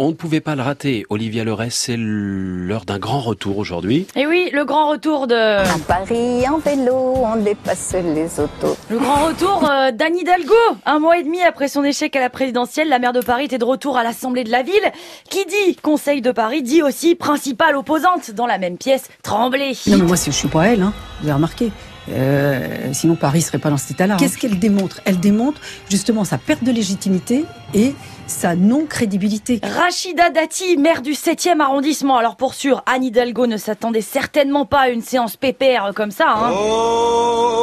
On ne pouvait pas le rater. Olivia Leray, c'est l'heure d'un grand retour aujourd'hui. Et oui, le grand retour de... À Paris, en vélo, on dépasse les autos. Le grand retour euh, d'Anne Hidalgo. Un mois et demi après son échec à la présidentielle, la maire de Paris était de retour à l'Assemblée de la ville. Qui dit Conseil de Paris dit aussi principale opposante dans la même pièce, Tremblay. Non mais moi je suis pas elle, hein. vous avez remarqué. Euh, sinon Paris serait pas dans cet état-là. Qu'est-ce qu'elle démontre? Elle démontre justement sa perte de légitimité et sa non-crédibilité. Rachida Dati, maire du 7e arrondissement. Alors pour sûr, Anne Hidalgo ne s'attendait certainement pas à une séance pépère comme ça. Hein. Oh,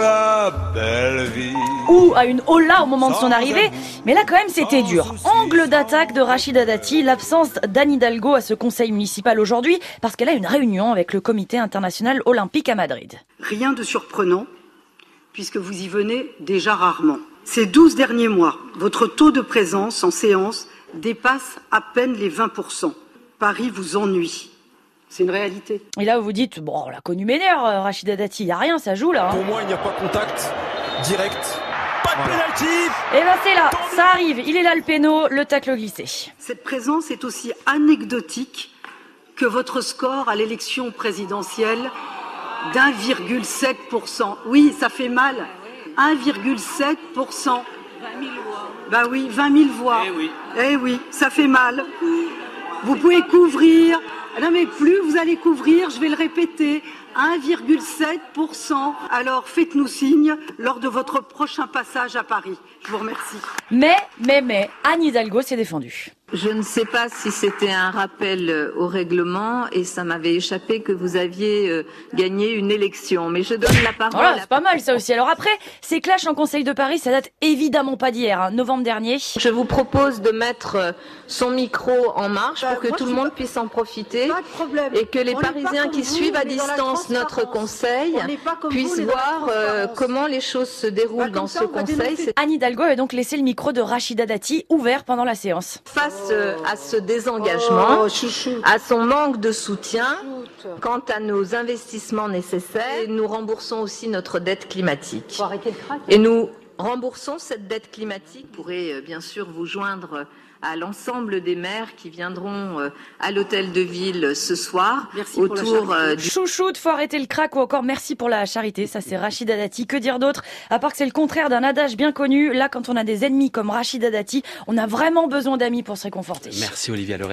la belle vie. Ou à une hola au moment de son arrivée. Mais là quand même c'était dur. Angle d'attaque de Rachida Dati, l'absence d'Anne Hidalgo à ce conseil municipal aujourd'hui parce qu'elle a une réunion avec le comité international olympique à Madrid. Rien de surprenant puisque vous y venez déjà rarement. Ces 12 derniers mois, votre taux de présence en séance dépasse à peine les 20%. Paris vous ennuie. C'est une réalité. Et là, vous vous dites, bon, on l'a connu Ménère, euh, Rachida Dati, il n'y a rien, ça joue là. hein. Pour moi, il n'y a pas contact direct. Pas de pénalty Et ben c'est là, ça arrive, il est là le péno, le tacle glissé. Cette présence est aussi anecdotique que votre score à l'élection présidentielle d'1,7%. Oui, ça fait mal. 1,7%. Bah oui, 20 000 voix. Eh oui. Eh oui, ça fait mal. Vous pouvez couvrir. Non mais plus vous allez couvrir, je vais le répéter. 1,7%. Alors faites-nous signe lors de votre prochain passage à Paris. Je vous remercie. Mais, mais, mais, Anne Hidalgo s'est défendue. Je ne sais pas si c'était un rappel euh, au règlement et ça m'avait échappé que vous aviez euh, gagné une élection. Mais je donne la parole. Voilà, c'est pas mal ça aussi. Alors après, ces clashs en Conseil de Paris, ça date évidemment pas d'hier, hein. novembre dernier. Je vous propose de mettre euh, son micro en marche Bah, pour que moi, tout le monde pas- puisse en profiter Pas de problème. et que les On Parisiens qui vous, suivent à distance notre conseil puissent voir euh, comment les choses se déroulent Bah, dans ça, ce conseil. Anne Hidalgo avait donc laissé le micro de Rachida Dati ouvert pendant la séance. face à ce désengagement. Oh, à son manque de soutien quant à nos investissements nécessaires. Et nous remboursons aussi notre dette climatique. Et nous remboursons cette dette climatique. Vous pourrez euh, bien sûr vous joindre à l'ensemble des maires qui viendront euh, à l'hôtel de ville ce soir Merci pour la autour charité. euh, du Chouchoute, faut arrêter le crack ou encore merci pour la charité. Ça c'est Rachida Dati. Que dire d'autre? À part que c'est le contraire d'un adage bien connu. Là, quand on a des ennemis comme Rachida Dati, on a vraiment besoin d'amis pour se réconforter. Merci Olivia Leray.